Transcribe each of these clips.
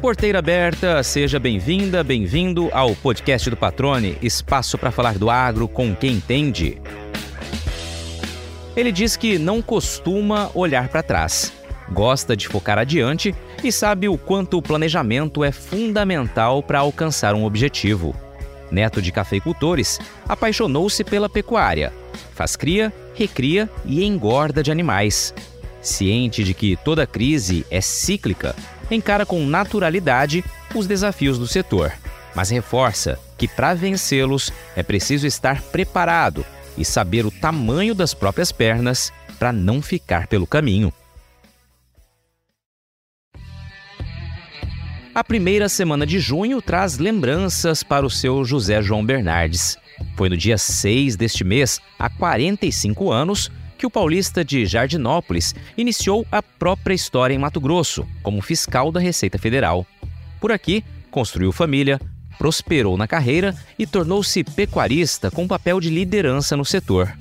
Porteira aberta, seja bem-vinda, bem-vindo ao podcast do Patrone, espaço para falar do agro com quem entende. Ele diz que não costuma olhar para trás, gosta de focar adiante e sabe o quanto o planejamento é fundamental para alcançar um objetivo. Neto de cafeicultores, apaixonou-se pela pecuária. Faz cria, recria e engorda de animais. Ciente de que toda crise é cíclica, encara com naturalidade os desafios do setor, mas reforça que para vencê-los é preciso estar preparado e saber o tamanho das próprias pernas para não ficar pelo caminho. A primeira semana de junho traz lembranças para o seu José João Bernardes. Foi no dia 6 deste mês, há 45 anos, que o paulista de Jardinópolis iniciou a própria história em Mato Grosso, como fiscal da Receita Federal. Por aqui, construiu família, prosperou na carreira e tornou-se pecuarista com papel de liderança no setor.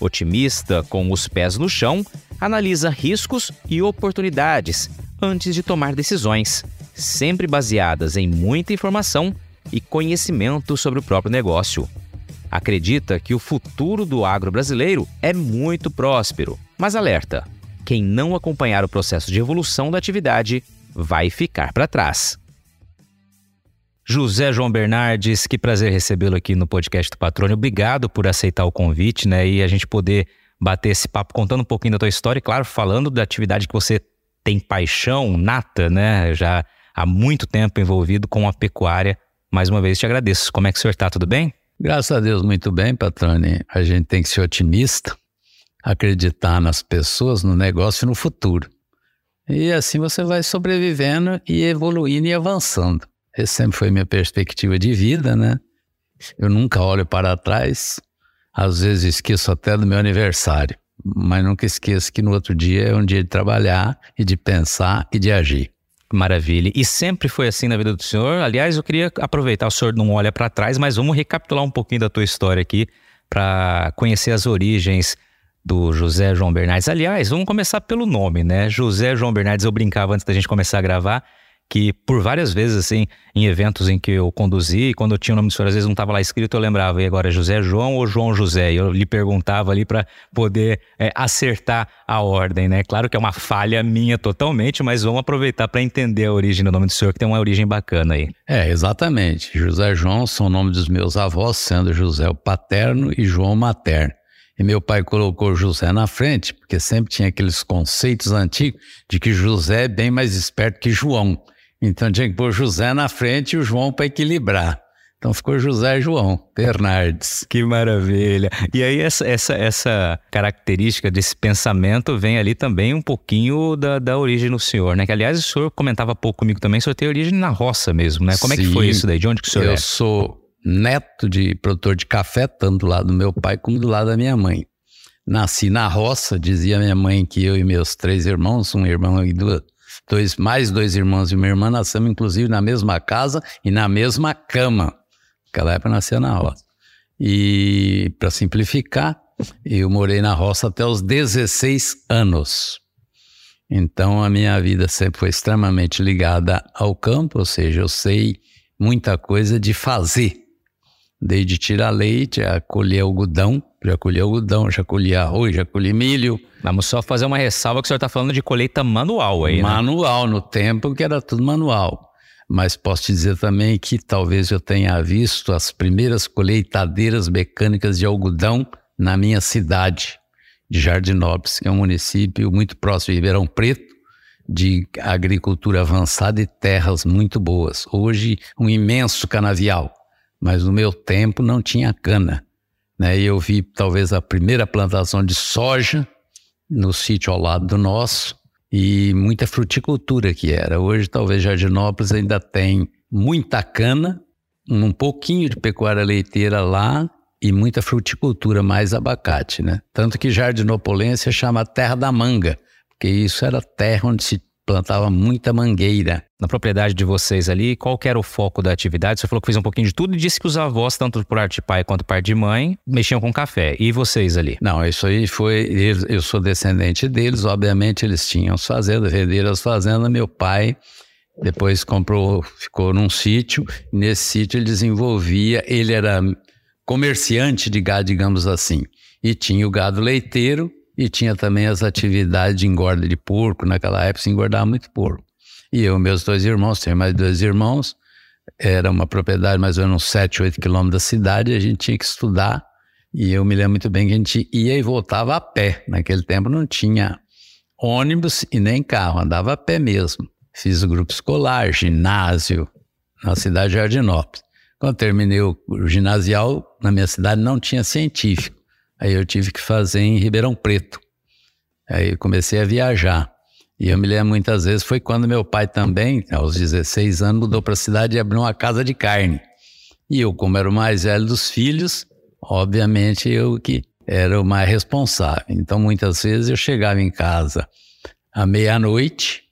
Otimista, com os pés no chão, analisa riscos e oportunidades antes de tomar decisões, sempre baseadas em muita informação e conhecimento sobre o próprio negócio acredita que o futuro do agro brasileiro é muito próspero, mas alerta: quem não acompanhar o processo de evolução da atividade vai ficar para trás. José João Bernardes, que prazer recebê-lo aqui no podcast do Patrônio. Obrigado por aceitar o convite, né? E a gente poder bater esse papo contando um pouquinho da tua história e, claro, falando da atividade que você tem paixão nata, né? Já há muito tempo envolvido com a pecuária. Mais uma vez te agradeço. Como é que o senhor está? Tudo bem? Graças a Deus, muito bem, Patrone. A gente tem que ser otimista, acreditar nas pessoas, no negócio e no futuro. E assim você vai sobrevivendo e evoluindo e avançando. Essa sempre foi minha perspectiva de vida, né? Eu nunca olho para trás. Às vezes esqueço até do meu aniversário, mas nunca esqueço que no outro dia é um dia de trabalhar e de pensar e de agir. Maravilha. E sempre foi assim na vida do senhor? Aliás, eu queria aproveitar, o senhor não olha para trás, mas vamos recapitular um pouquinho da tua história aqui para conhecer as origens do José João Bernardes. Aliás, vamos começar pelo nome, né? José João Bernardes, eu brincava antes da gente começar a gravar que por várias vezes, assim, em eventos em que eu conduzi, quando eu tinha o nome do senhor, às vezes não estava lá escrito, eu lembrava, e agora José João ou João José? E eu lhe perguntava ali para poder é, acertar a ordem, né? Claro que é uma falha minha totalmente, mas vamos aproveitar para entender a origem do nome do senhor, que tem uma origem bacana aí. É, exatamente. José João são o nome dos meus avós, sendo José o paterno e João o materno. E meu pai colocou José na frente, porque sempre tinha aqueles conceitos antigos de que José é bem mais esperto que João. Então tinha que pôr José na frente e o João para equilibrar. Então ficou José e João Bernardes. Que maravilha. E aí essa, essa, essa característica desse pensamento vem ali também um pouquinho da, da origem do senhor, né? Que aliás o senhor comentava pouco comigo também, o senhor tem origem na roça mesmo, né? Como Sim, é que foi isso daí? De onde que o senhor eu é? Eu sou neto de produtor de café, tanto do lado do meu pai como do lado da minha mãe. Nasci na roça, dizia minha mãe que eu e meus três irmãos, um irmão e duas dois, mais dois irmãos e uma irmã, nascemos inclusive na mesma casa e na mesma cama. Naquela época nascia na roça. E para simplificar, eu morei na roça até os 16 anos. Então a minha vida sempre foi extremamente ligada ao campo, ou seja, eu sei muita coisa de fazer. Desde tirar leite, a colher algodão, já colhi algodão, já colhi arroz, já colhi milho. Vamos só fazer uma ressalva que o senhor está falando de colheita manual aí, né? Manual, no tempo que era tudo manual. Mas posso te dizer também que talvez eu tenha visto as primeiras colheitadeiras mecânicas de algodão na minha cidade de Jardinópolis, que é um município muito próximo de Ribeirão Preto, de agricultura avançada e terras muito boas. Hoje, um imenso canavial, mas no meu tempo não tinha cana. Né? E eu vi talvez a primeira plantação de soja no sítio ao lado do nosso e muita fruticultura que era. Hoje talvez Jardinópolis ainda tem muita cana, um pouquinho de pecuária leiteira lá e muita fruticultura, mais abacate, né? Tanto que Jardinopolência chama terra da manga, porque isso era terra onde se plantava muita mangueira. Na propriedade de vocês ali, qual era o foco da atividade? Você falou que fez um pouquinho de tudo e disse que os avós, tanto por parte de pai quanto por parte de mãe, mexiam com café. E vocês ali? Não, isso aí foi. Eu sou descendente deles, obviamente eles tinham as fazendas, venderam as fazendas. Meu pai Depois comprou, ficou num sítio. Nesse sítio ele desenvolvia, ele era comerciante de gado, digamos assim. E tinha o gado leiteiro e tinha também as atividades de engorda de porco. Naquela época se engordava muito porco. E eu, meus dois irmãos, tenho mais dois irmãos, era uma propriedade mais ou menos 7, 8 quilômetros da cidade, a gente tinha que estudar. E eu me lembro muito bem que a gente ia e voltava a pé. Naquele tempo não tinha ônibus e nem carro, andava a pé mesmo. Fiz o grupo escolar, ginásio, na cidade de Jardinópolis. Quando terminei o ginasial, na minha cidade não tinha científico. Aí eu tive que fazer em Ribeirão Preto. Aí comecei a viajar. E eu me lembro muitas vezes, foi quando meu pai também, aos 16 anos, mudou para a cidade e abriu uma casa de carne. E eu, como era o mais velho dos filhos, obviamente eu que era o mais responsável. Então, muitas vezes eu chegava em casa à meia-noite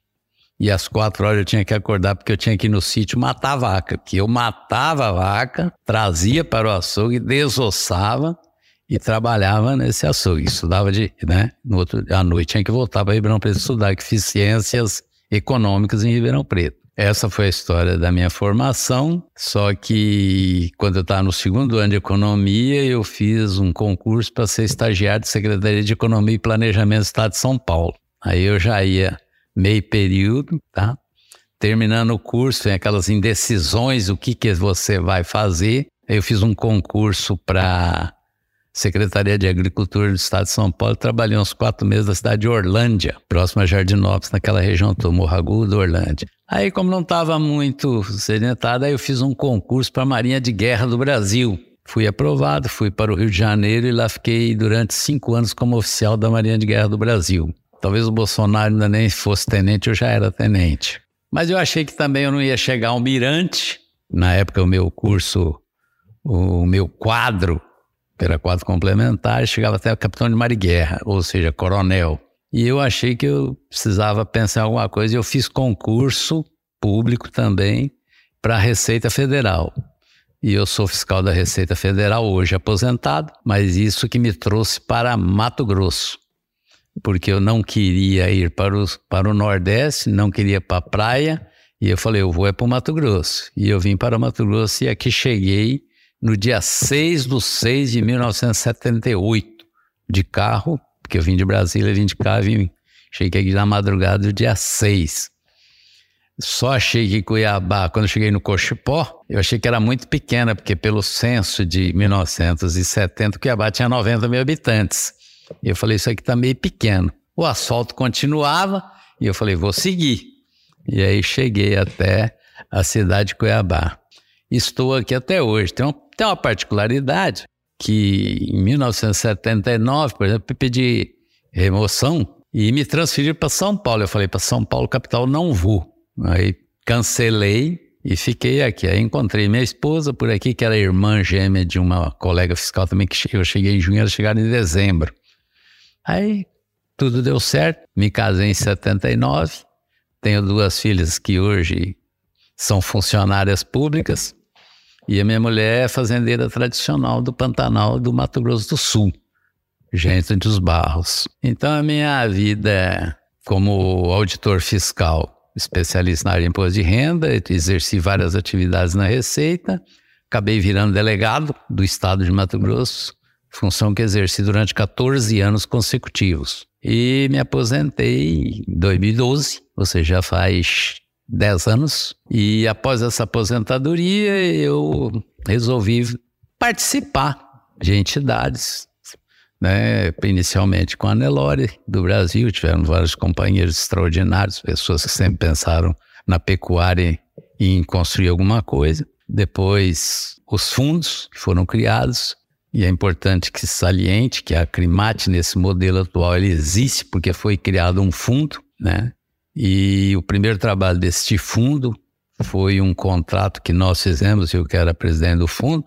e às quatro horas eu tinha que acordar porque eu tinha que ir no sítio matar a vaca. Que eu matava a vaca, trazia para o açougue, desossava e trabalhava nesse açougue. Estudava de, né? No outro, à noite tinha que voltar para Ribeirão Preto estudar, que fiz ciências econômicas em Ribeirão Preto. Essa foi a história da minha formação, só que quando eu estava no segundo ano de economia, eu fiz um concurso para ser estagiário de Secretaria de Economia e Planejamento do Estado de São Paulo. Aí eu já ia meio período, tá? Terminando o curso, tem aquelas indecisões, o que, que você vai fazer. Eu fiz um concurso para Secretaria de Agricultura do Estado de São Paulo, trabalhei uns quatro meses na cidade de Orlândia, próxima a Jardinópolis, naquela região do Morro do Orlândia. Aí, como não estava muito sedentado, aí eu fiz um concurso para a Marinha de Guerra do Brasil. Fui aprovado, fui para o Rio de Janeiro e lá fiquei durante cinco anos como oficial da Marinha de Guerra do Brasil. Talvez o Bolsonaro ainda nem fosse tenente, eu já era tenente. Mas eu achei que também eu não ia chegar ao mirante. Na época, o meu curso, o meu quadro era quadro complementar, chegava até capitão de mar e guerra, ou seja, coronel. E eu achei que eu precisava pensar em alguma coisa e eu fiz concurso público também para a Receita Federal. E eu sou fiscal da Receita Federal, hoje aposentado, mas isso que me trouxe para Mato Grosso. Porque eu não queria ir para o, para o Nordeste, não queria para a praia, e eu falei, eu vou é para o Mato Grosso. E eu vim para o Mato Grosso e aqui cheguei no dia 6 de 6 de 1978, de carro, porque eu vim de Brasília, vim de carro, vim, cheguei aqui na madrugada do dia 6. Só achei que Cuiabá, quando cheguei no Cochipó, eu achei que era muito pequena, porque pelo censo de 1970, Cuiabá tinha 90 mil habitantes. E eu falei, isso aqui está meio pequeno. O asfalto continuava, e eu falei, vou seguir. E aí cheguei até a cidade de Cuiabá. Estou aqui até hoje. Tem uma tem uma particularidade que em 1979, por exemplo, eu pedi remoção e me transferi para São Paulo. Eu falei para São Paulo, capital, não vou. Aí cancelei e fiquei aqui. Aí encontrei minha esposa por aqui, que era irmã gêmea de uma colega fiscal também, que eu cheguei em junho, ela chegaram em dezembro. Aí tudo deu certo, me casei em 79, tenho duas filhas que hoje são funcionárias públicas. E a minha mulher é fazendeira tradicional do Pantanal do Mato Grosso do Sul, gente dos Barros. Então a minha vida como auditor fiscal, especialista na área de imposto de renda, exerci várias atividades na Receita, acabei virando delegado do estado de Mato Grosso, função que exerci durante 14 anos consecutivos. E me aposentei em 2012, ou seja, já faz 10 anos. E após essa aposentadoria, eu resolvi participar de entidades, né? inicialmente com a Nelore do Brasil, tiveram vários companheiros extraordinários, pessoas que sempre pensaram na pecuária e em construir alguma coisa. Depois, os fundos que foram criados, e é importante que se saliente que a Crimate, nesse modelo atual, ele existe porque foi criado um fundo, né? E o primeiro trabalho deste fundo foi um contrato que nós fizemos, eu que era presidente do fundo,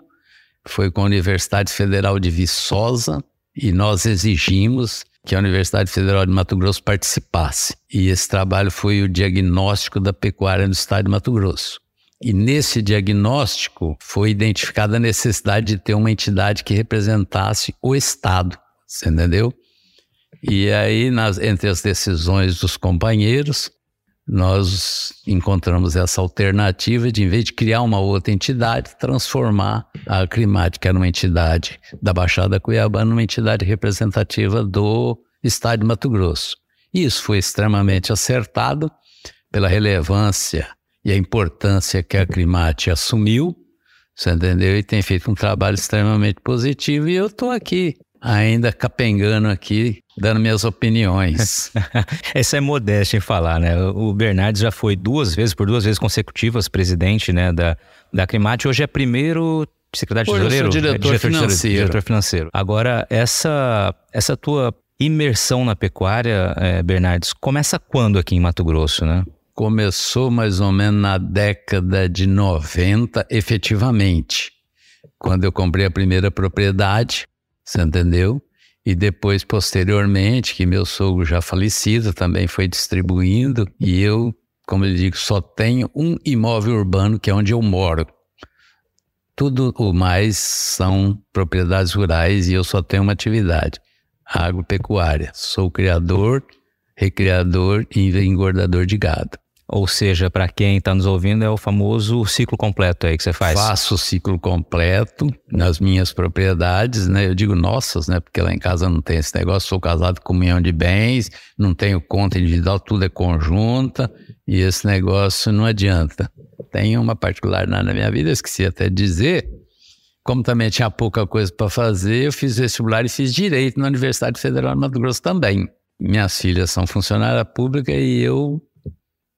foi com a Universidade Federal de Viçosa e nós exigimos que a Universidade Federal de Mato Grosso participasse. E esse trabalho foi o diagnóstico da pecuária no estado de Mato Grosso. E nesse diagnóstico foi identificada a necessidade de ter uma entidade que representasse o Estado, você entendeu? E aí, nas, entre as decisões dos companheiros, nós encontramos essa alternativa de, em vez de criar uma outra entidade, transformar a Acrimate, que era uma entidade da Baixada Cuiabá, numa entidade representativa do Estado de Mato Grosso. Isso foi extremamente acertado pela relevância e a importância que a Acrimate assumiu, você entendeu? E tem feito um trabalho extremamente positivo e eu estou aqui ainda capengando aqui, dando minhas opiniões. Essa é modéstia em falar, né? O Bernardes já foi duas vezes, por duas vezes consecutivas, presidente né, da, da Climate. Hoje é primeiro secretário de tesoureiro? Diretor, é, diretor financeiro. diretor financeiro. Agora, essa, essa tua imersão na pecuária, é, Bernardes, começa quando aqui em Mato Grosso, né? Começou mais ou menos na década de 90, efetivamente. Quando eu comprei a primeira propriedade, você entendeu? E depois, posteriormente, que meu sogro já falecido também foi distribuindo, e eu, como eu digo, só tenho um imóvel urbano, que é onde eu moro. Tudo o mais são propriedades rurais e eu só tenho uma atividade, agropecuária. Sou criador, recriador e engordador de gado. Ou seja, para quem está nos ouvindo, é o famoso ciclo completo aí que você faz. Faço o ciclo completo nas minhas propriedades, né? Eu digo nossas, né? Porque lá em casa não tem esse negócio. Sou casado com milhão de bens, não tenho conta individual, tudo é conjunta e esse negócio não adianta. Tem uma particular na minha vida, esqueci até de dizer. Como também tinha pouca coisa para fazer, eu fiz vestibular e fiz direito na Universidade Federal de Mato Grosso também. Minhas filhas são funcionárias públicas e eu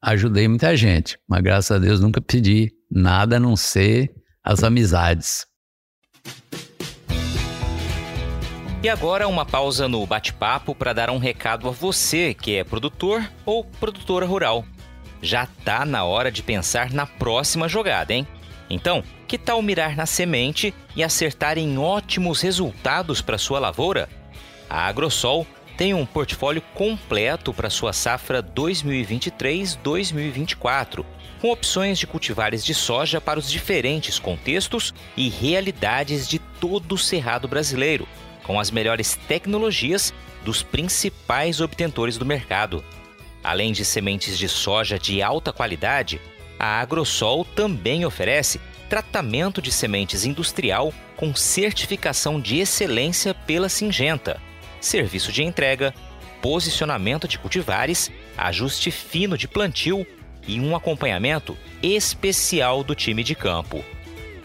ajudei muita gente, mas graças a Deus nunca pedi nada a não ser as amizades. E agora uma pausa no bate-papo para dar um recado a você que é produtor ou produtora rural. Já tá na hora de pensar na próxima jogada, hein? Então, que tal mirar na semente e acertar em ótimos resultados para sua lavoura? A Agrosol tem um portfólio completo para sua safra 2023-2024, com opções de cultivares de soja para os diferentes contextos e realidades de todo o cerrado brasileiro, com as melhores tecnologias dos principais obtentores do mercado. Além de sementes de soja de alta qualidade, a Agrosol também oferece tratamento de sementes industrial com certificação de excelência pela Singenta serviço de entrega, posicionamento de cultivares, ajuste fino de plantio e um acompanhamento especial do time de campo.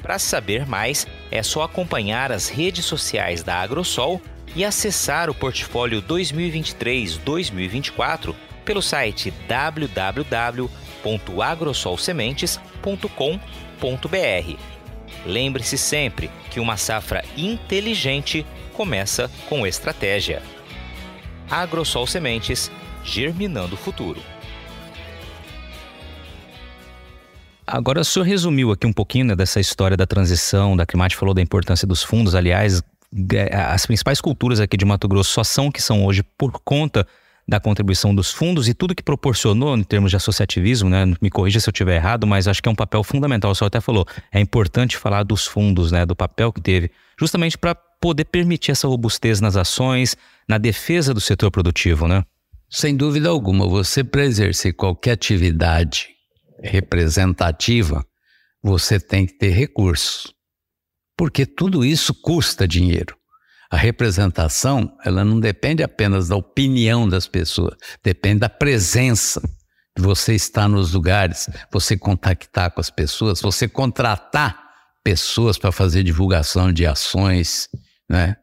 Para saber mais, é só acompanhar as redes sociais da Agrosol e acessar o portfólio 2023-2024 pelo site www.agrosolsementes.com.br. Lembre-se sempre que uma safra inteligente começa com estratégia. Agrosol Sementes, germinando o futuro. Agora, o senhor resumiu aqui um pouquinho né, dessa história da transição, da Climate falou da importância dos fundos. Aliás, as principais culturas aqui de Mato Grosso só são o que são hoje por conta da contribuição dos fundos e tudo que proporcionou em termos de associativismo, né? Me corrija se eu estiver errado, mas acho que é um papel fundamental. O senhor até falou, é importante falar dos fundos, né? Do papel que teve, justamente para poder permitir essa robustez nas ações, na defesa do setor produtivo, né? Sem dúvida alguma, você para exercer qualquer atividade representativa, você tem que ter recursos. Porque tudo isso custa dinheiro. A representação, ela não depende apenas da opinião das pessoas, depende da presença você estar nos lugares, você contactar com as pessoas, você contratar pessoas para fazer divulgação de ações, né?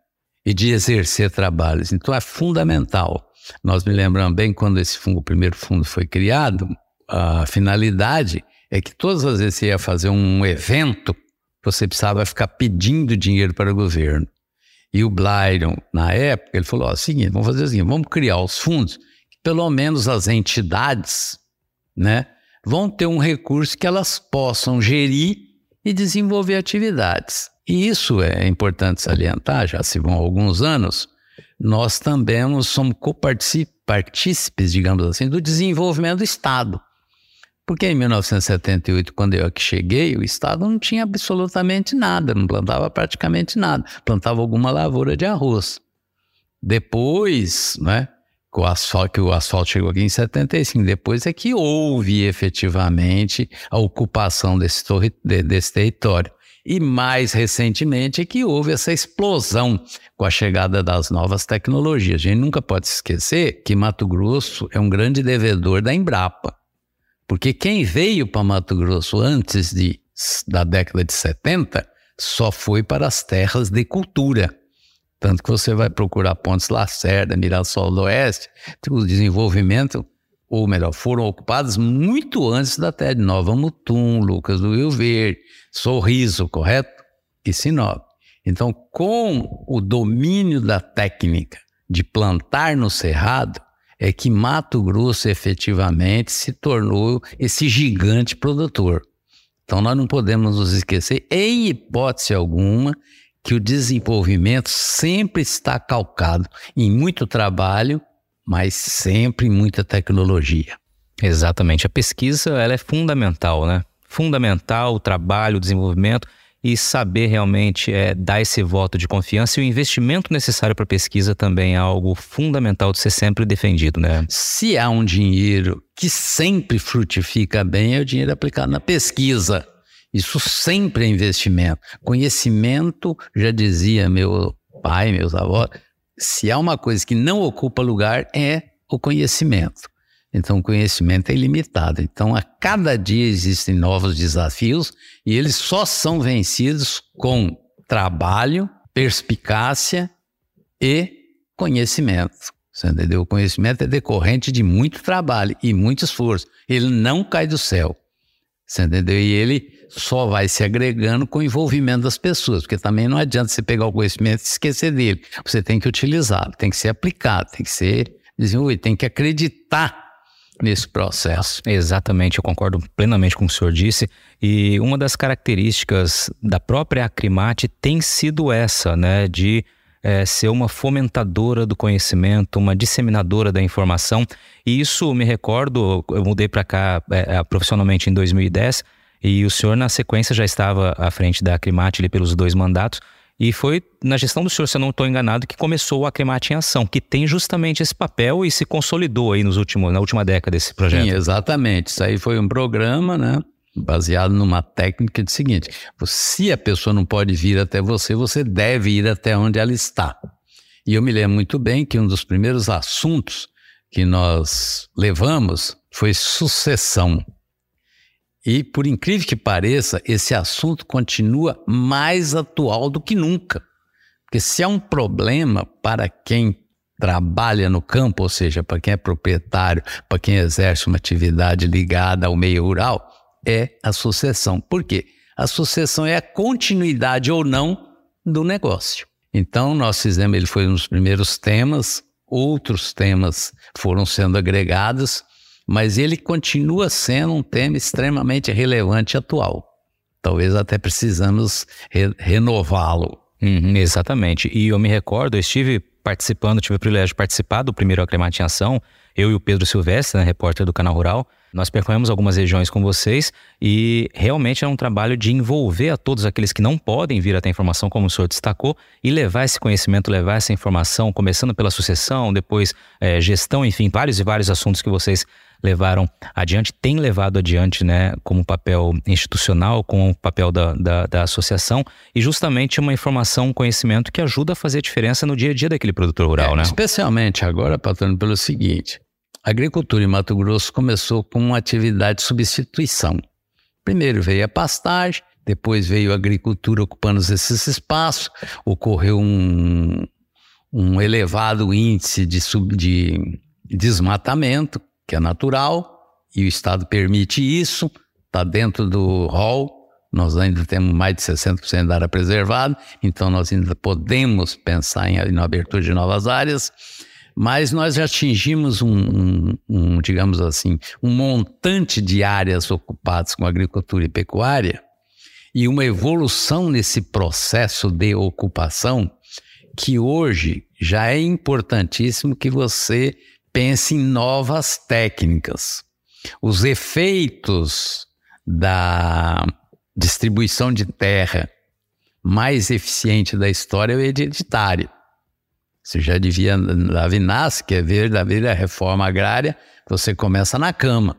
E de exercer trabalhos. Então é fundamental. Nós me lembramos bem quando esse fundo, o primeiro fundo foi criado, a finalidade é que todas as vezes você ia fazer um evento, você precisava ficar pedindo dinheiro para o governo. E o Blyron, na época, ele falou: ó, seguinte, vamos fazer assim, vamos criar os fundos, que pelo menos as entidades, né, vão ter um recurso que elas possam gerir e desenvolver atividades. E isso é importante salientar, já se vão alguns anos, nós também somos copartícipes, digamos assim, do desenvolvimento do Estado. Porque em 1978, quando eu aqui cheguei, o Estado não tinha absolutamente nada, não plantava praticamente nada, plantava alguma lavoura de arroz. Depois, né, que o asfalto, que o asfalto chegou aqui em 75. Depois é que houve efetivamente a ocupação desse, desse território. E mais recentemente é que houve essa explosão com a chegada das novas tecnologias. A gente nunca pode esquecer que Mato Grosso é um grande devedor da Embrapa. Porque quem veio para Mato Grosso antes de, da década de 70 só foi para as terras de cultura. Tanto que você vai procurar Pontes Lacerda, Mirassol do Oeste, o desenvolvimento, ou melhor, foram ocupados muito antes da de Nova Mutum, Lucas do Rio Verde, Sorriso, correto? E Sinop. Então, com o domínio da técnica de plantar no cerrado, é que Mato Grosso efetivamente se tornou esse gigante produtor. Então, nós não podemos nos esquecer, em hipótese alguma, que o desenvolvimento sempre está calcado em muito trabalho, mas sempre em muita tecnologia. Exatamente. A pesquisa ela é fundamental, né? fundamental o trabalho, o desenvolvimento e saber realmente é, dar esse voto de confiança e o investimento necessário para pesquisa também é algo fundamental de ser sempre defendido, né? Se há um dinheiro que sempre frutifica bem, é o dinheiro aplicado na pesquisa. Isso sempre é investimento. Conhecimento, já dizia meu pai, meus avós, se há uma coisa que não ocupa lugar é o conhecimento. Então, o conhecimento é ilimitado. Então, a cada dia existem novos desafios e eles só são vencidos com trabalho, perspicácia e conhecimento. Você entendeu? O conhecimento é decorrente de muito trabalho e muito esforço. Ele não cai do céu. Você entendeu? E ele só vai se agregando com o envolvimento das pessoas, porque também não adianta você pegar o conhecimento e esquecer dele. Você tem que utilizá-lo, tem que ser aplicado, tem que ser desenvolvido, tem que acreditar nesse processo. Exatamente, eu concordo plenamente com o que o senhor disse. E uma das características da própria Acrimate tem sido essa, né, de é, ser uma fomentadora do conhecimento, uma disseminadora da informação. E isso me recordo, eu mudei para cá é, é, profissionalmente em 2010 e o senhor na sequência já estava à frente da Acrimate pelos dois mandatos. E foi na gestão do senhor, se eu não estou enganado, que começou o Acremate em Ação, que tem justamente esse papel e se consolidou aí nos últimos, na última década desse projeto. Sim, exatamente. Isso aí foi um programa, né? Baseado numa técnica de seguinte: se a pessoa não pode vir até você, você deve ir até onde ela está. E eu me lembro muito bem que um dos primeiros assuntos que nós levamos foi sucessão. E, por incrível que pareça, esse assunto continua mais atual do que nunca. Porque se há um problema para quem trabalha no campo, ou seja, para quem é proprietário, para quem exerce uma atividade ligada ao meio rural, é a sucessão. Por quê? A sucessão é a continuidade ou não do negócio. Então, nós fizemos, ele foi um dos primeiros temas, outros temas foram sendo agregados, mas ele continua sendo um tema extremamente relevante e atual. Talvez até precisamos re renová-lo. Uhum, exatamente. E eu me recordo, eu estive participando, tive o privilégio de participar do primeiro Acremate em Ação, eu e o Pedro Silvestre, né, repórter do Canal Rural. Nós percorremos algumas regiões com vocês e realmente é um trabalho de envolver a todos aqueles que não podem vir até a informação, como o senhor destacou, e levar esse conhecimento, levar essa informação, começando pela sucessão, depois é, gestão, enfim, vários e vários assuntos que vocês levaram adiante, têm levado adiante, né, como papel institucional, com o papel da, da, da, associação, e justamente uma informação, um conhecimento que ajuda a fazer a diferença no dia a dia daquele produtor rural, é, né? Especialmente agora, patrão, pelo seguinte: a agricultura em Mato Grosso começou com uma atividade de substituição. Primeiro veio a pastagem, depois veio a agricultura ocupando esses espaços, ocorreu um, um elevado índice de, sub, de desmatamento, que é natural, e o Estado permite isso, está dentro do rol. Nós ainda temos mais de 60% da área preservada, então nós ainda podemos pensar em, em abertura de novas áreas, mas nós já atingimos um, um, um, digamos assim, um montante de áreas ocupadas com agricultura e pecuária e uma evolução nesse processo de ocupação que hoje já é importantíssimo que você pense em novas técnicas. Os efeitos da distribuição de terra mais eficiente da história é o hereditário. Você já devia, Lavinas, que é ver a reforma agrária, você começa na cama.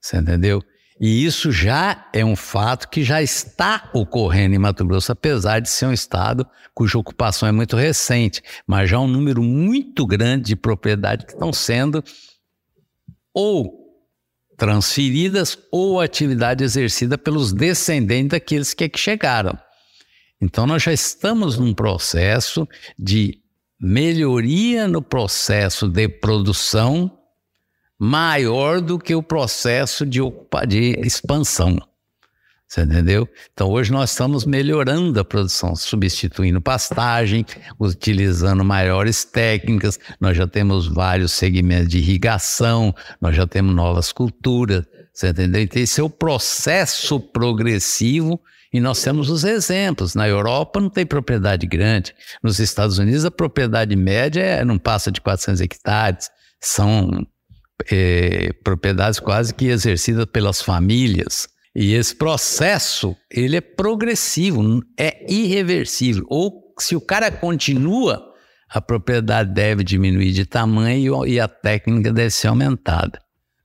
Você entendeu? E isso já é um fato que já está ocorrendo em Mato Grosso, apesar de ser um estado cuja ocupação é muito recente, mas já um número muito grande de propriedades que estão sendo ou transferidas ou atividade exercida pelos descendentes daqueles que aqui chegaram. Então nós já estamos num processo de melhoria no processo de produção maior do que o processo de, de expansão. Você entendeu? Então hoje nós estamos melhorando a produção, substituindo pastagem, utilizando maiores técnicas. Nós já temos vários segmentos de irrigação, nós já temos novas culturas. Você entendeu? Então esse é o processo progressivo e nós temos os exemplos. Na Europa não tem propriedade grande. Nos Estados Unidos a propriedade média é, não passa de 400 hectares. São é, propriedades quase que exercidas pelas famílias. E esse processo, ele é progressivo, é irreversível. Ou se o cara continua, a propriedade deve diminuir de tamanho e a técnica deve ser aumentada.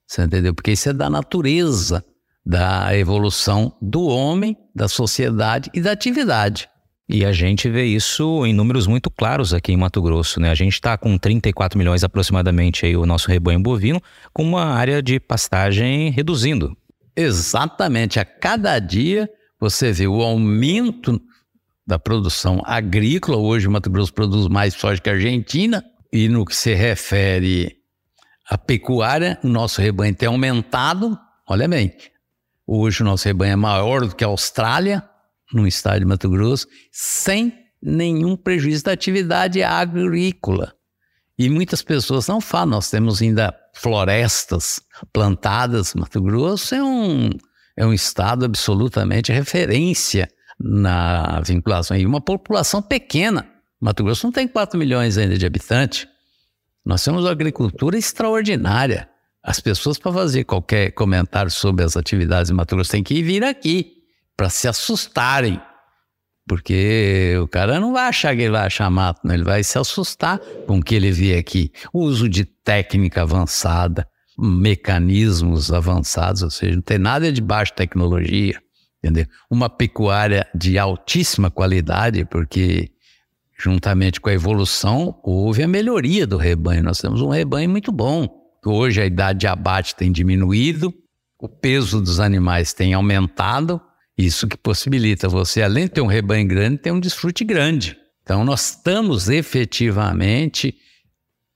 Você entendeu? Porque isso é da natureza da evolução do homem, da sociedade e da atividade. E a gente vê isso em números muito claros aqui em Mato Grosso, né? A gente está com 34 milhões aproximadamente aí o nosso rebanho bovino, com uma área de pastagem reduzindo. Exatamente, a cada dia você vê o aumento da produção agrícola. Hoje o Mato Grosso produz mais soja que a Argentina. E no que se refere à pecuária, o nosso rebanho tem aumentado. Olha bem, hoje o nosso rebanho é maior do que a Austrália, no estado de Mato Grosso, sem nenhum prejuízo da atividade agrícola. E muitas pessoas não falam, nós temos ainda florestas plantadas. Mato Grosso é um, é um estado absolutamente referência na vinculação. E uma população pequena. Mato Grosso não tem 4 milhões ainda de habitantes. Nós temos uma agricultura extraordinária. As pessoas, para fazer qualquer comentário sobre as atividades de Mato Grosso, têm que vir aqui para se assustarem. Porque o cara não vai achar que ele vai achar mato, né? ele vai se assustar com o que ele vê aqui. O uso de técnica avançada, mecanismos avançados, ou seja, não tem nada de baixa tecnologia, entendeu? Uma pecuária de altíssima qualidade, porque juntamente com a evolução houve a melhoria do rebanho. Nós temos um rebanho muito bom. Hoje a idade de abate tem diminuído, o peso dos animais tem aumentado, isso que possibilita você, além de ter um rebanho grande, ter um desfrute grande. Então, nós estamos efetivamente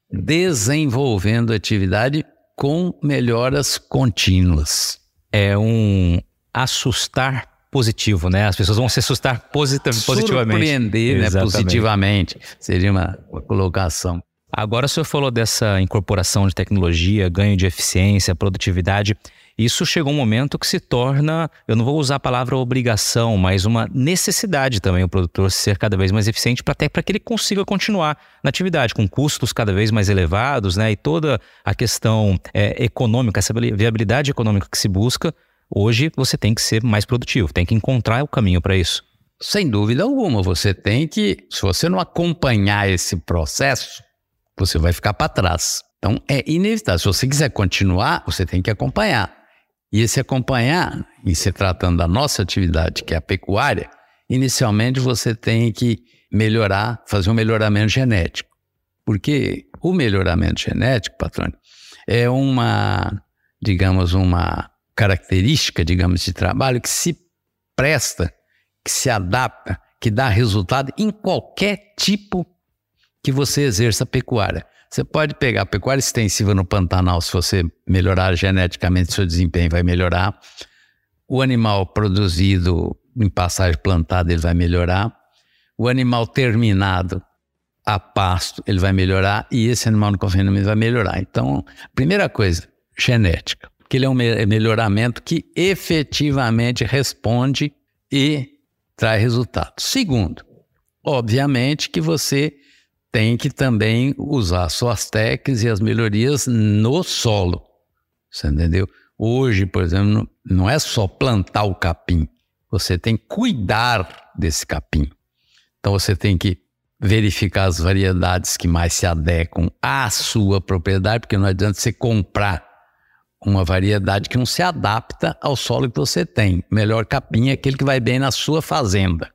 desenvolvendo atividade com melhoras contínuas. É um assustar positivo, né? As pessoas vão se assustar posit positivamente. Surpreender né, positivamente. Seria uma, uma colocação. Agora o senhor falou dessa incorporação de tecnologia, ganho de eficiência, produtividade. Isso chegou um momento que se torna, eu não vou usar a palavra obrigação, mas uma necessidade também o produtor ser cada vez mais eficiente para até para que ele consiga continuar na atividade, com custos cada vez mais elevados, né? E toda a questão é, econômica, essa viabilidade econômica que se busca, hoje você tem que ser mais produtivo, tem que encontrar o caminho para isso. Sem dúvida alguma, você tem que, se você não acompanhar esse processo, você vai ficar para trás. Então é inevitável. Se você quiser continuar, você tem que acompanhar. E esse acompanhar, em se tratando da nossa atividade, que é a pecuária, inicialmente você tem que melhorar, fazer um melhoramento genético. Porque o melhoramento genético, patrônio, é uma, digamos, uma característica, digamos, de trabalho que se presta, que se adapta, que dá resultado em qualquer tipo que você exerça pecuária. Você pode pegar pecuária extensiva no Pantanal, se você melhorar geneticamente, seu desempenho vai melhorar. O animal produzido em passagem plantada, ele vai melhorar. O animal terminado a pasto, ele vai melhorar. E esse animal no confinamento vai melhorar. Então, primeira coisa, genética. Que ele é um melhoramento que efetivamente responde e traz resultado. Segundo, obviamente que você tem que também usar suas técnicas e as melhorias no solo. Você entendeu? Hoje, por exemplo, não é só plantar o capim, você tem que cuidar desse capim. Então você tem que verificar as variedades que mais se adequam à sua propriedade, porque não adianta você comprar uma variedade que não se adapta ao solo que você tem. O melhor capim é aquele que vai bem na sua fazenda,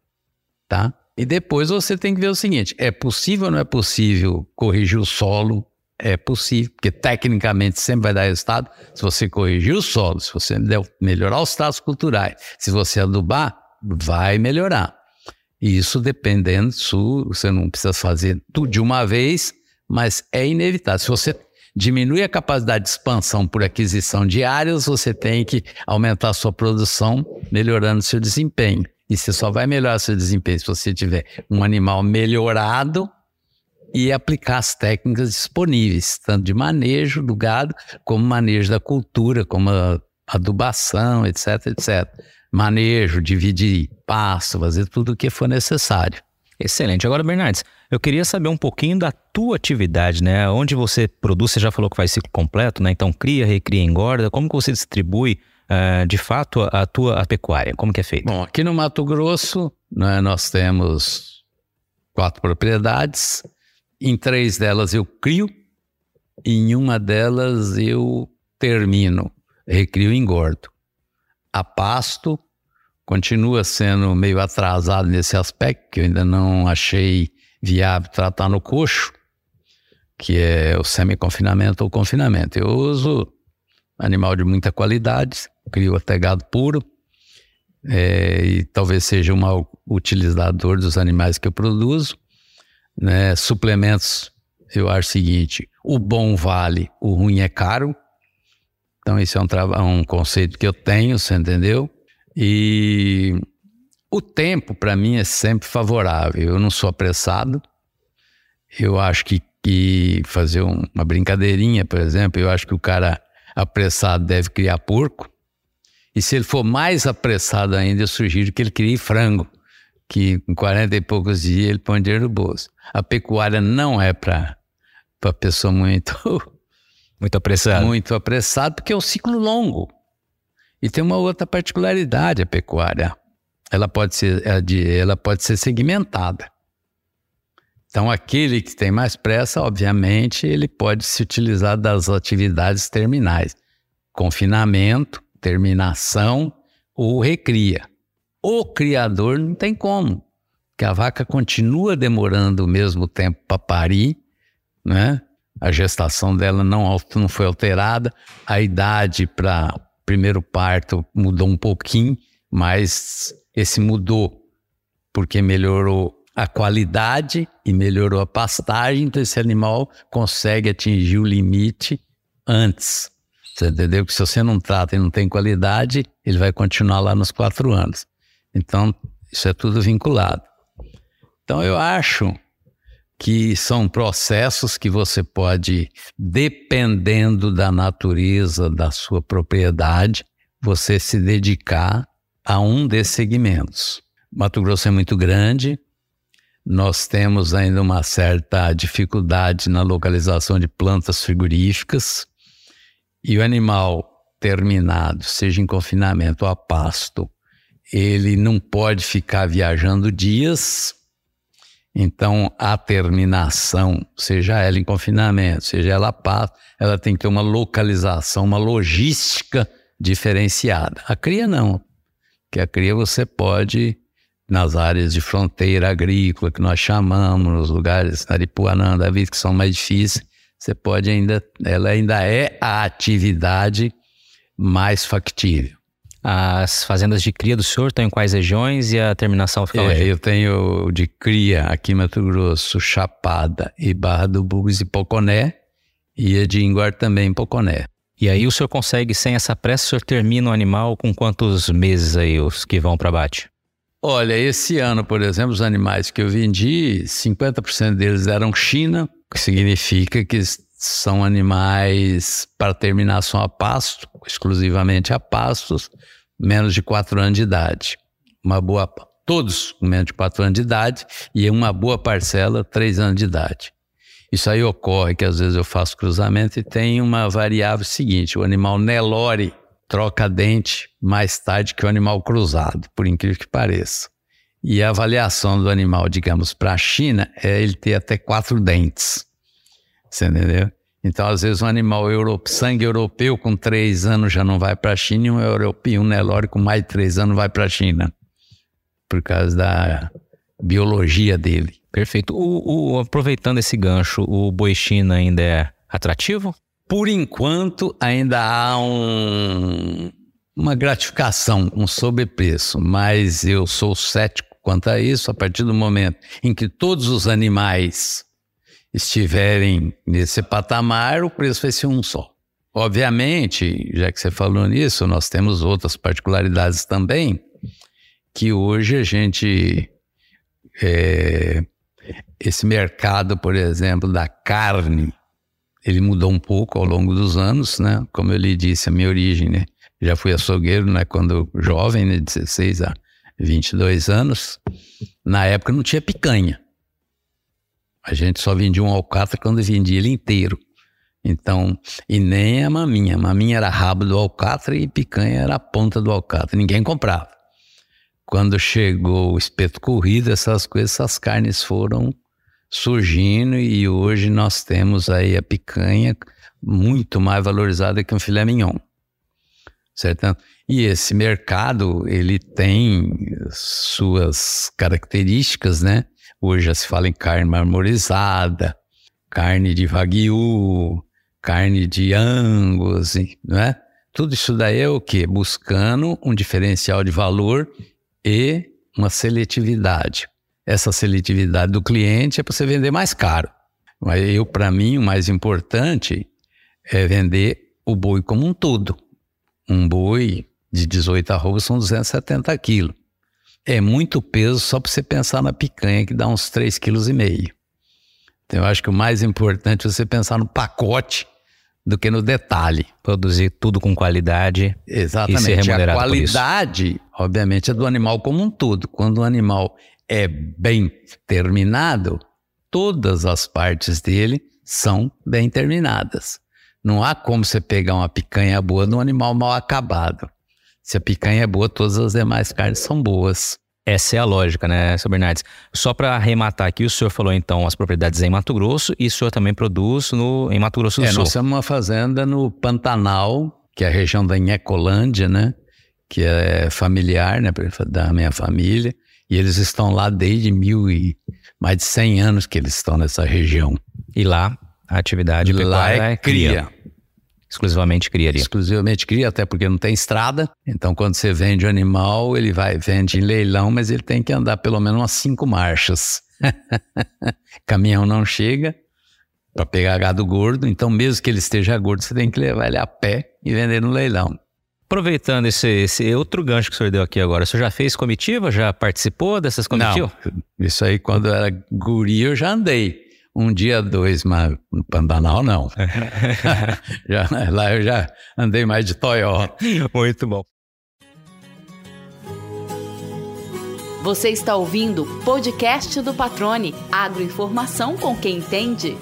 tá? E depois você tem que ver o seguinte: é possível ou não é possível corrigir o solo? É possível, porque tecnicamente sempre vai dar resultado se você corrigir o solo, se você melhorar os traços culturais, se você adubar, vai melhorar. E isso dependendo, você não precisa fazer tudo de uma vez, mas é inevitável. Se você diminui a capacidade de expansão por aquisição de áreas, você tem que aumentar a sua produção, melhorando seu desempenho. E você só vai melhorar seu desempenho se você tiver um animal melhorado e aplicar as técnicas disponíveis, tanto de manejo do gado, como manejo da cultura, como a adubação, etc, etc. Manejo, dividir pasto, fazer tudo o que for necessário. Excelente. Agora, Bernardes, eu queria saber um pouquinho da tua atividade, né? Onde você produz, você já falou que faz ciclo completo, né? Então, cria, recria, engorda. Como que você distribui, uh, de fato, a, tua a pecuária? Como que é feito? Bom, aqui no Mato Grosso, né, nós temos quatro propriedades. Em três delas eu crio, em uma delas eu termino, recrio e engordo. A pasto, continua sendo meio atrasado nesse aspecto, que eu ainda não achei viável tratar no coxo, que é o semi-confinamento ou confinamento. Eu uso animal de muita qualidade, crio até gado puro, é, e talvez seja um mau utilizador dos animais que eu produzo. Né? Suplementos, eu acho o seguinte: o bom vale, o ruim é caro. Então, esse é um, um conceito que eu tenho, você entendeu? E o tempo, para mim, é sempre favorável. Eu não sou apressado. Eu acho que, que fazer um, uma brincadeirinha, por exemplo, eu acho que o cara apressado deve criar porco. E se ele for mais apressado ainda, eu sugiro que ele crie frango, que em 40 e poucos dias ele põe dinheiro no bolso. A pecuária não é para pessoa muito. Muito apressada. Muito apressado, porque é um ciclo longo. E tem uma outra particularidade a pecuária. Ela pode ser, ela pode ser segmentada. Então, aquele que tem mais pressa, obviamente, ele pode se utilizar das atividades terminais. Confinamento, terminação ou recria. O criador não tem como, porque a vaca continua demorando o mesmo tempo para parir, né? A gestação dela não, não foi alterada, a idade para primeiro parto mudou um pouquinho, mas esse mudou porque melhorou a qualidade e melhorou a pastagem, então esse animal consegue atingir o limite antes. Você entendeu? Que se você não trata e não tem qualidade, ele vai continuar lá nos quatro anos. Então, isso é tudo vinculado. Então, eu acho que são processos que você pode, dependendo da natureza da sua propriedade, você se dedicar a um desses segmentos. Mato Grosso é muito grande, nós temos ainda uma certa dificuldade na localização de plantas frigoríficas e o animal terminado, seja em confinamento ou a pasto, ele não pode ficar viajando dias então, a terminação, seja ela em confinamento, seja ela paz, ela tem que ter uma localização, uma logística diferenciada. A cria não, que a cria você pode nas áreas de fronteira agrícola que nós chamamos, nos lugares Aripuanã, da vida que são mais difíceis, você pode ainda, ela ainda é a atividade mais factível. As fazendas de cria do senhor estão em quais regiões e a terminação fica é, onde? Eu tenho de cria aqui em Mato Grosso, Chapada e Barra do Bugos e Poconé, e a de Inguar também em Poconé. E aí o senhor consegue, sem essa pressa, o senhor termina o animal com quantos meses aí os que vão para abate? Olha, esse ano, por exemplo, os animais que eu vendi, 50% deles eram China, que significa que são animais para terminação a pasto, exclusivamente a pastos, menos de 4 anos de idade. Uma boa, todos com menos de 4 anos de idade e uma boa parcela, 3 anos de idade. Isso aí ocorre que às vezes eu faço cruzamento e tem uma variável seguinte: o animal Nelore troca dente mais tarde que o animal cruzado, por incrível que pareça. E a avaliação do animal, digamos, para a China é ele ter até quatro dentes. Você entendeu? Então, às vezes, um animal europeu, sangue europeu com três anos já não vai para a China e um europeu, um Nelore com mais de três anos vai para a China. Por causa da biologia dele. Perfeito. O, o, aproveitando esse gancho, o boi China ainda é atrativo? Por enquanto, ainda há um, uma gratificação, um sobrepreço, mas eu sou cético quanto a isso a partir do momento em que todos os animais estiverem nesse patamar, o preço vai ser um só. Obviamente, já que você falou nisso, nós temos outras particularidades também, que hoje a gente. É, esse mercado, por exemplo, da carne, ele mudou um pouco ao longo dos anos, né? Como eu lhe disse, a minha origem, né? Já fui açougueiro, né? Quando jovem, né? 16 a 22 anos. Na época não tinha picanha. A gente só vendia um alcatra quando vendia ele inteiro. Então, e nem a maminha. A maminha era rabo do alcatra e picanha era a ponta do alcatra. Ninguém comprava. Quando chegou o espeto corrido, essas coisas, essas carnes foram surgindo e hoje nós temos aí a picanha muito mais valorizada que um filé mignon. Certo? E esse mercado, ele tem suas características, né? Hoje já se fala em carne marmorizada, carne de wagyu, carne de angus, é? Tudo isso daí é o quê? Buscando um diferencial de valor e uma seletividade essa seletividade do cliente é para você vender mais caro. Mas eu, para mim, o mais importante é vender o boi como um todo. Um boi de 18 arrobas são 270 quilos. É muito peso só para você pensar na picanha, que dá uns 3,5 kg. Então, eu acho que o mais importante é você pensar no pacote do que no detalhe. Produzir tudo com qualidade. Exatamente. E ser remunerado a qualidade, obviamente, é do animal como um todo. Quando o animal é bem terminado, todas as partes dele são bem terminadas. Não há como você pegar uma picanha boa num animal mal acabado. Se a picanha é boa, todas as demais carnes são boas. Essa é a lógica, né, Sr. Bernardes? Só para arrematar aqui, o senhor falou então as propriedades em Mato Grosso e o senhor também produz no, em Mato Grosso do é, Sul. Nós temos uma fazenda no Pantanal, que é a região da Inhecolândia, né? Que é familiar, né? Da minha família. E eles estão lá desde mil e mais de 100 anos que eles estão nessa região. E lá a atividade lá é, é cria. cria. Exclusivamente cria ali. Exclusivamente cria, até porque não tem estrada. Então, quando você vende o animal, ele vai vende em leilão, mas ele tem que andar pelo menos umas cinco marchas. Caminhão não chega para pegar gado gordo, então mesmo que ele esteja gordo, você tem que levar ele a pé e vender no leilão. Aproveitando esse, esse outro gancho que o senhor deu aqui agora, o senhor já fez comitiva? Já participou dessas comitivas? Não, isso aí quando eu era guri eu já andei. Um dia, dois, mas no Pantanal não. já, lá eu já andei mais de Toyota. Muito bom. Você está ouvindo o podcast do Patrone. Agroinformação com quem entende.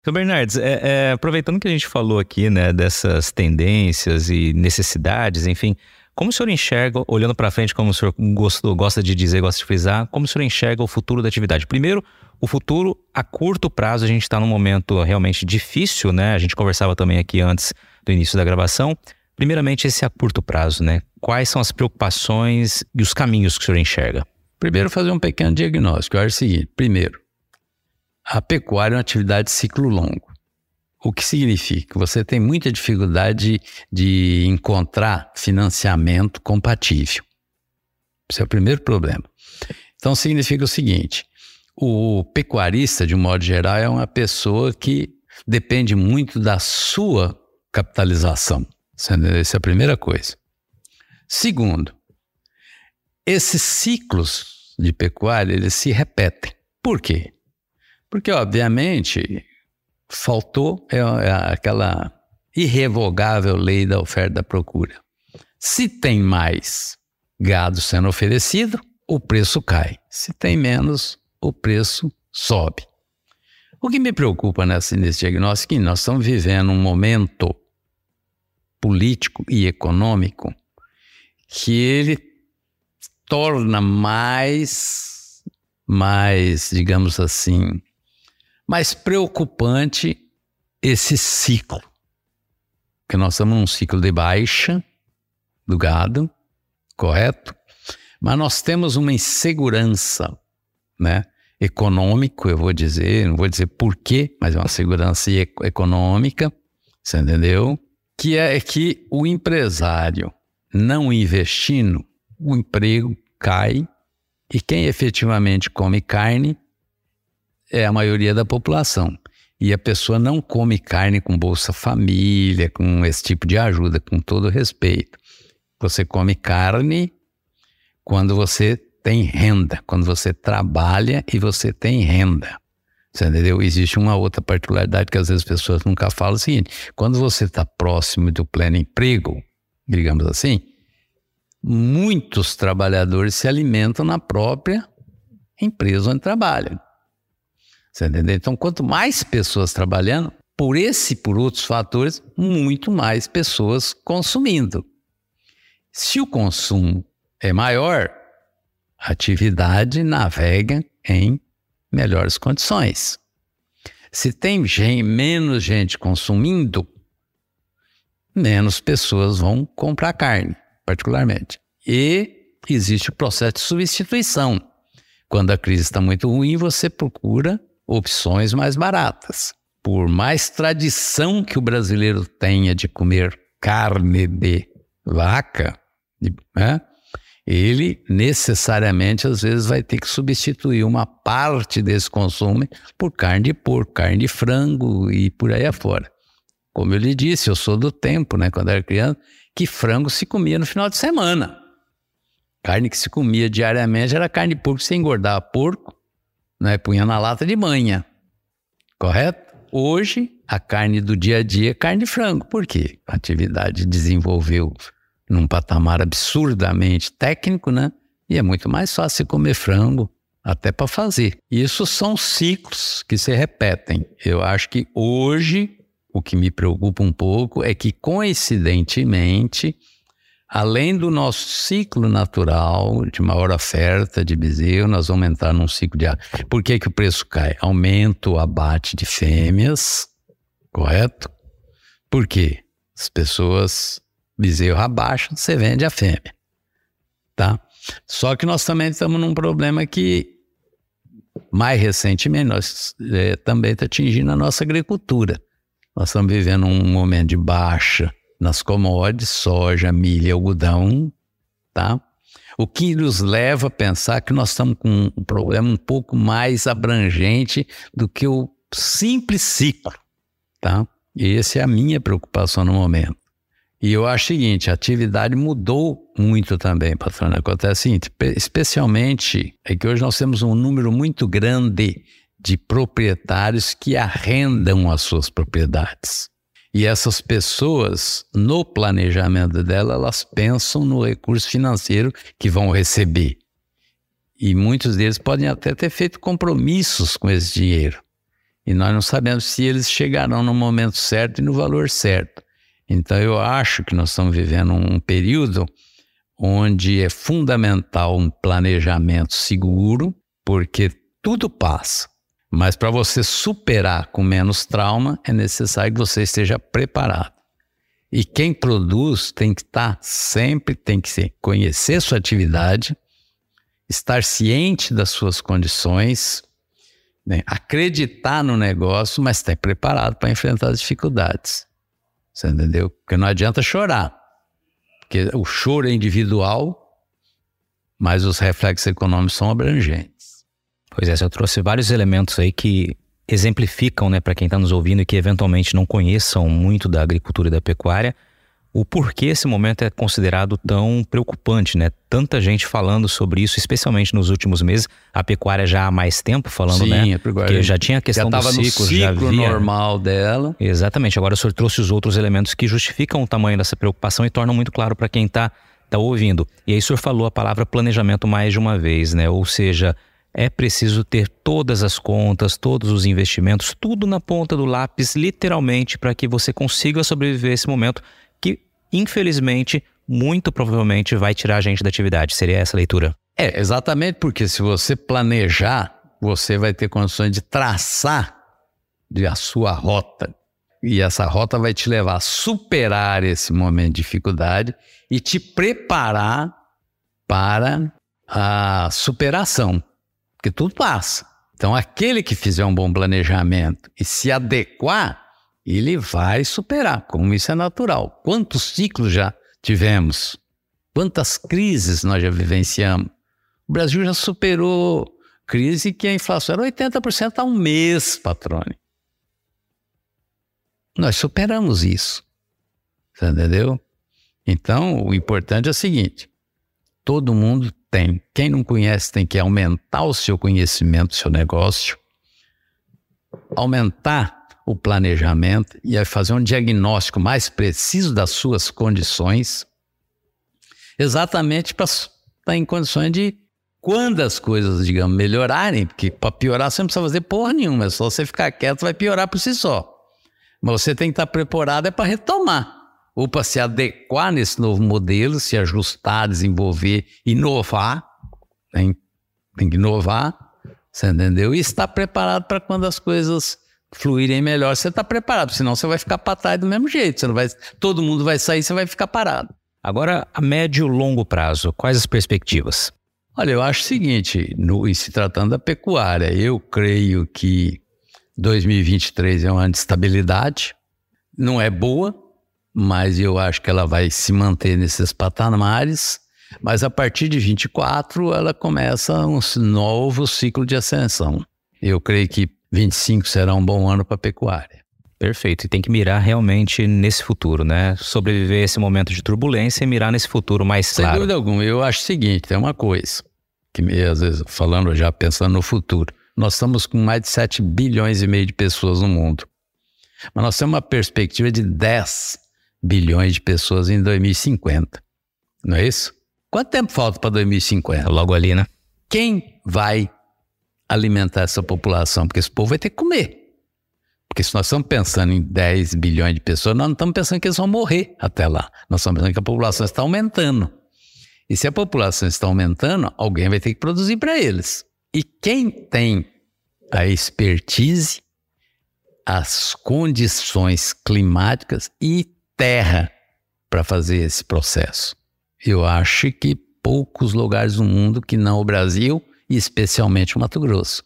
Então, Bernardes, é, é, aproveitando que a gente falou aqui, né, dessas tendências e necessidades, enfim, como o senhor enxerga, olhando para frente, como o senhor gostou, gosta de dizer, gosta de frisar, como o senhor enxerga o futuro da atividade? Primeiro, o futuro a curto prazo, a gente está num momento realmente difícil, né? A gente conversava também aqui antes do início da gravação. Primeiramente, esse a curto prazo, né? Quais são as preocupações e os caminhos que o senhor enxerga? Primeiro, fazer um pequeno diagnóstico. Eu acho o seguinte: primeiro, a pecuária é uma atividade de ciclo longo. O que significa? Você tem muita dificuldade de encontrar financiamento compatível. Esse é o primeiro problema. Então, significa o seguinte: o pecuarista, de um modo geral, é uma que depende muito da sua capitalização. Essa é a primeira coisa. Segundo, esses ciclos de pecuária eles se repetem. Por quê? Porque, obviamente, faltou é, é aquela irrevogável lei da oferta e da procura. Se tem mais gado sendo oferecido, o preço cai. Se tem menos, o preço sobe. O que me preocupa nesse, nesse diagnóstico é que nós estamos vivendo um momento político e econômico que ele torna mais, mais, digamos assim, mais preocupante esse ciclo. Que nós estamos num ciclo de baixa do gado, correto? Mas nós temos uma insegurança, né? Econômico, eu vou dizer, não vou dizer por quê, mas é uma segurança econômica, você entendeu? Que é que o empresário não investindo, o emprego cai e quem efetivamente come carne é a maioria da população. E a pessoa não come carne com Bolsa Família, com esse tipo de ajuda, com todo respeito. Você come carne quando você tem renda, quando você trabalha e você tem renda. Você entendeu? Existe uma outra particularidade que às vezes as pessoas nunca falam: é o seguinte, quando você está próximo do pleno emprego, digamos assim, muitos trabalhadores se alimentam na própria empresa onde trabalham. Você entendeu? Então, quanto mais pessoas trabalhando, por esse e por outros fatores, muito mais pessoas consumindo. Se o consumo é maior, a atividade navega em melhores condições. Se tem gente, menos gente consumindo, menos pessoas vão comprar carne, particularmente. E existe o processo de substituição. Quando a crise está muito ruim, você procura opções mais baratas. Por mais tradição que o brasileiro tenha de comer carne de vaca, né? ele necessariamente às vezes vai ter que substituir uma parte desse consumo por carne de porco, carne de frango e por aí afora. Como eu lhe disse, eu sou do tempo, né, quando era criança, que frango se comia no final de semana. Carne que se comia diariamente era carne de porco, você engordava porco, né, punha na lata de manhã. Correto? Hoje, a carne do dia a dia é carne de frango. Por quê? A atividade desenvolveu num patamar absurdamente técnico, né? E é muito mais fácil comer frango, até para fazer. Isso são ciclos que se repetem. Eu acho que hoje o que me preocupa um pouco é que, coincidentemente, além do nosso ciclo natural de maior oferta de bezerro, nós vamos entrar num ciclo de. Por que, que o preço cai? Aumenta o abate de fêmeas, correto? Por quê? As pessoas bezerro abaixo, você vende a fêmea. Tá? Só que nós também estamos num problema que, mais recentemente, nós é, também está atingindo a nossa agricultura. Nós estamos vivendo um momento de baixa nas commodities, soja, milho, algodão, tá? O que nos leva a pensar que nós estamos com um problema um pouco mais abrangente do que o simples ciclo, tá? E essa é a minha preocupação no momento. E eu acho o seguinte, a atividade mudou muito também, patrona. Acontece o seguinte, especialmente é que hoje nós temos um número muito grande de proprietários que arrendam as suas propriedades. E essas pessoas, no planejamento dela, elas pensam no recurso financeiro que vão receber. E muitos deles podem até ter feito compromissos com esse dinheiro. E nós não sabemos se eles chegarão no momento certo e no valor certo. Então, eu acho que nós estamos vivendo um período onde é fundamental um planejamento seguro, porque tudo passa. Mas para você superar com menos trauma, é necessário que você esteja preparado. E quem produz tem que estar sempre, tem que conhecer sua atividade, estar ciente das suas condições, né? acreditar no negócio, mas estar preparado para enfrentar as dificuldades. Você entendeu? Porque não adianta chorar. Porque o choro é individual, mas os reflexos econômicos são abrangentes. Pois é, você trouxe vários elementos aí que exemplificam, né, para quem está nos ouvindo e que eventualmente não conheçam muito da agricultura e da pecuária, o porquê esse momento é considerado tão preocupante, né? Tanta gente falando sobre isso, especialmente nos últimos meses. A pecuária já há mais tempo falando, Sim, né? Porque já tinha a questão já do ciclo, ciclo já via... normal dela. Exatamente. Agora o senhor trouxe os outros elementos que justificam o tamanho dessa preocupação e tornam muito claro para quem está tá ouvindo. E aí o senhor falou a palavra planejamento mais de uma vez, né? Ou seja, é preciso ter todas as contas, todos os investimentos, tudo na ponta do lápis, literalmente, para que você consiga sobreviver esse momento infelizmente, muito provavelmente vai tirar a gente da atividade. Seria essa a leitura? É, exatamente porque se você planejar, você vai ter condições de traçar a sua rota. E essa rota vai te levar a superar esse momento de dificuldade e te preparar para a superação, porque tudo passa. Então, aquele que fizer um bom planejamento e se adequar, ele vai superar, como isso é natural. Quantos ciclos já tivemos? Quantas crises nós já vivenciamos? O Brasil já superou crise que a inflação era 80% a um mês, patrone. Nós superamos isso. Você entendeu? Então, o importante é o seguinte: todo mundo tem. Quem não conhece tem que aumentar o seu conhecimento seu negócio, aumentar o planejamento e fazer um diagnóstico mais preciso das suas condições, exatamente para estar tá em condições de, quando as coisas, digamos, melhorarem, porque para piorar você não precisa fazer porra nenhuma, é só você ficar quieto, vai piorar por si só. Mas você tem que estar tá preparado é para retomar ou para se adequar nesse novo modelo, se ajustar, desenvolver, inovar, tem, tem que inovar, você entendeu? E estar preparado para quando as coisas fluírem melhor, você está preparado, senão você vai ficar para trás do mesmo jeito, você não vai, todo mundo vai sair, você vai ficar parado. Agora, a médio e longo prazo, quais as perspectivas? Olha, eu acho o seguinte, no, em se tratando da pecuária, eu creio que 2023 é um ano de estabilidade, não é boa, mas eu acho que ela vai se manter nesses patamares. Mas a partir de 24 ela começa um novo ciclo de ascensão. Eu creio que 25 será um bom ano para a pecuária. Perfeito. E tem que mirar realmente nesse futuro, né? Sobreviver esse momento de turbulência e mirar nesse futuro mais claro. Sem dúvida alguma. Eu acho o seguinte: tem uma coisa que, me, às vezes, falando já pensando no futuro, nós estamos com mais de 7 bilhões e meio de pessoas no mundo. Mas nós temos uma perspectiva de 10 bilhões de pessoas em 2050. Não é isso? Quanto tempo falta para 2050? Logo ali, né? Quem vai alimentar essa população? Porque esse povo vai ter que comer. Porque se nós estamos pensando em 10 bilhões de pessoas, nós não estamos pensando que eles vão morrer até lá. Nós estamos pensando que a população está aumentando. E se a população está aumentando, alguém vai ter que produzir para eles. E quem tem a expertise, as condições climáticas e terra para fazer esse processo. Eu acho que poucos lugares no mundo que não o Brasil e especialmente o Mato Grosso.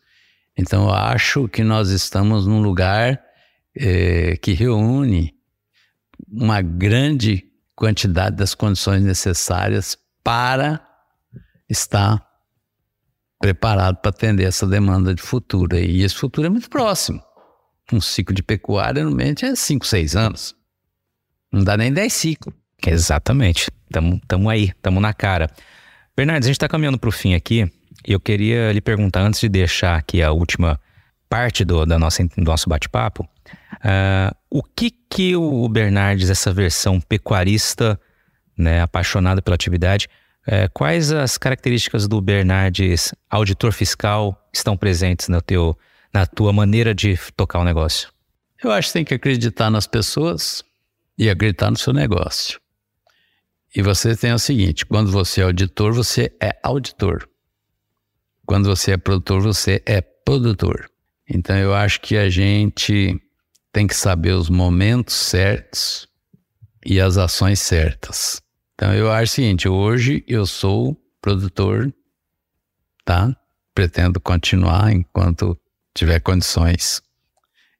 Então eu acho que nós estamos num lugar é, que reúne uma grande quantidade das condições necessárias para estar preparado para atender essa demanda de futuro. E esse futuro é muito próximo. Um ciclo de pecuária, normalmente, é 5, 6 anos. Não dá nem 10 ciclos. Exatamente. Tamo, tamo aí, tamo na cara. Bernardo, a gente está caminhando para o fim aqui e eu queria lhe perguntar, antes de deixar aqui a última parte do, da nossa, do nosso bate-papo, uh, o que que o Bernardes, essa versão pecuarista, né, apaixonada pela atividade, uh, quais as características do Bernardes auditor fiscal estão presentes no teu, na tua maneira de tocar o negócio? Eu acho que tem que acreditar nas pessoas, e acreditar no seu negócio. E você tem o seguinte: quando você é auditor, você é auditor. Quando você é produtor, você é produtor. Então eu acho que a gente tem que saber os momentos certos e as ações certas. Então eu acho o seguinte: hoje eu sou produtor, tá? Pretendo continuar enquanto tiver condições.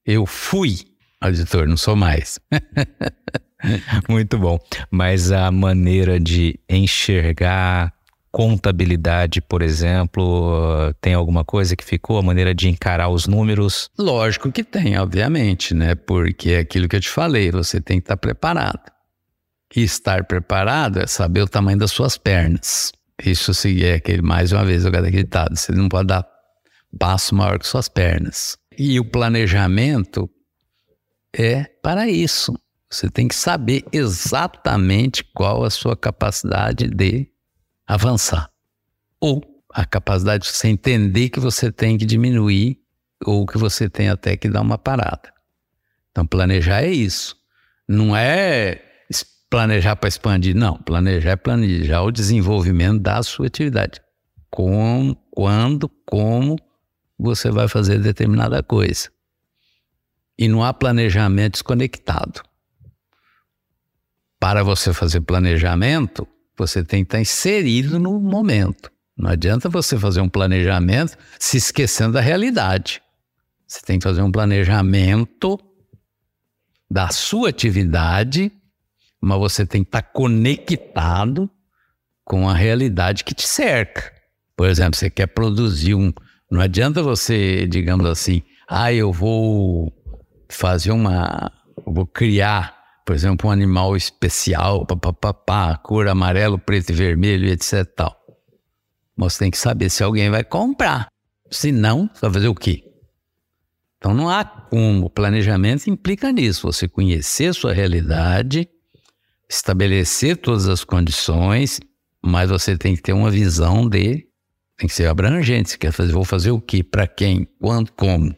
Eu fui auditor, não sou mais. Muito bom. Mas a maneira de enxergar contabilidade, por exemplo, tem alguma coisa que ficou? A maneira de encarar os números? Lógico que tem, obviamente, né? Porque é aquilo que eu te falei, você tem que estar preparado. E estar preparado é saber o tamanho das suas pernas. Isso é aquele, mais uma vez, eu quero acreditado. Você não pode dar passo maior que suas pernas. E o planejamento é para isso. Você tem que saber exatamente qual a sua capacidade de avançar. Ou a capacidade de você entender que você tem que diminuir ou que você tem até que dar uma parada. Então, planejar é isso. Não é planejar para expandir. Não, planejar é planejar o desenvolvimento da sua atividade. Como, quando, como você vai fazer determinada coisa. E não há planejamento desconectado. Para você fazer planejamento, você tem que estar inserido no momento. Não adianta você fazer um planejamento se esquecendo da realidade. Você tem que fazer um planejamento da sua atividade, mas você tem que estar conectado com a realidade que te cerca. Por exemplo, você quer produzir um. Não adianta você, digamos assim, ah, eu vou fazer uma. vou criar, por exemplo, um animal especial, papapá, cor amarelo, preto e vermelho, etc. Tal. Mas você tem que saber se alguém vai comprar. Se não, você vai fazer o quê? Então não há como. O planejamento implica nisso, você conhecer sua realidade, estabelecer todas as condições, mas você tem que ter uma visão de. Tem que ser abrangente. Você quer fazer, vou fazer o quê? Para quem? Quando? Como?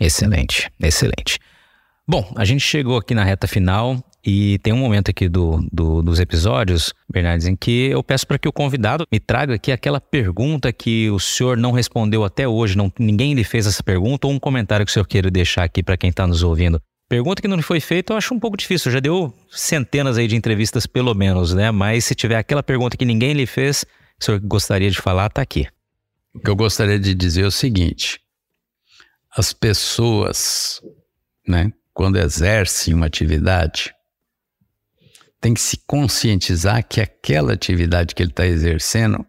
Excelente, excelente. Bom, a gente chegou aqui na reta final. E tem um momento aqui do, do, dos episódios, Bernardes, em que eu peço para que o convidado me traga aqui aquela pergunta que o senhor não respondeu até hoje, não, ninguém lhe fez essa pergunta, ou um comentário que o senhor queira deixar aqui para quem está nos ouvindo. Pergunta que não foi feita, eu acho um pouco difícil. Já deu centenas aí de entrevistas, pelo menos, né? Mas se tiver aquela pergunta que ninguém lhe fez, o senhor gostaria de falar, está aqui. O que eu gostaria de dizer é o seguinte: as pessoas, né, quando exercem uma atividade, tem que se conscientizar que aquela atividade que ele está exercendo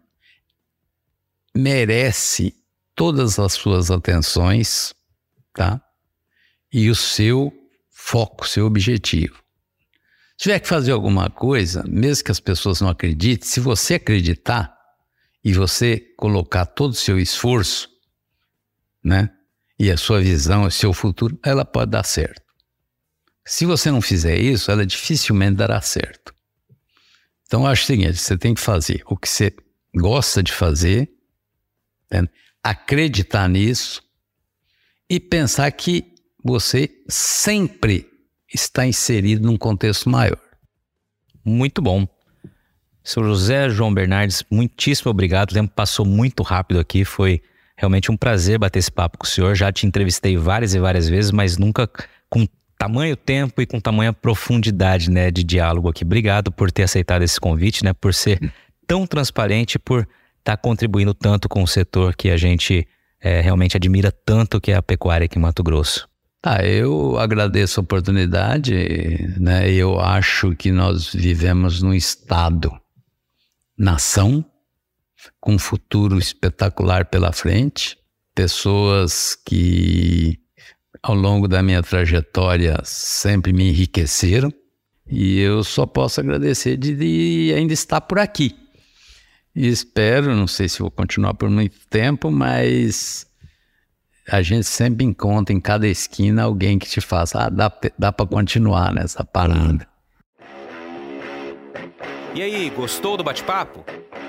merece todas as suas atenções, tá? E o seu foco, seu objetivo. Se tiver que fazer alguma coisa, mesmo que as pessoas não acreditem, se você acreditar e você colocar todo o seu esforço, né? E a sua visão, o seu futuro, ela pode dar certo. Se você não fizer isso, ela dificilmente dará certo. Então, acho o seguinte: você tem que fazer o que você gosta de fazer, né? acreditar nisso e pensar que você sempre está inserido num contexto maior. Muito bom. Seu José João Bernardes, muitíssimo obrigado. O tempo passou muito rápido aqui. Foi realmente um prazer bater esse papo com o senhor. Já te entrevistei várias e várias vezes, mas nunca com tamanho tempo e com tamanha profundidade, né, de diálogo aqui. Obrigado por ter aceitado esse convite, né, por ser tão transparente, por estar tá contribuindo tanto com o setor que a gente é, realmente admira tanto, que é a pecuária aqui em Mato Grosso. Ah, eu agradeço a oportunidade, né? Eu acho que nós vivemos num estado, nação, com um futuro espetacular pela frente, pessoas que ao longo da minha trajetória sempre me enriqueceram e eu só posso agradecer de, de ainda estar por aqui. E espero, não sei se vou continuar por muito tempo, mas a gente sempre encontra em cada esquina alguém que te faça, ah, dá, dá para continuar nessa parada. E aí, gostou do bate-papo?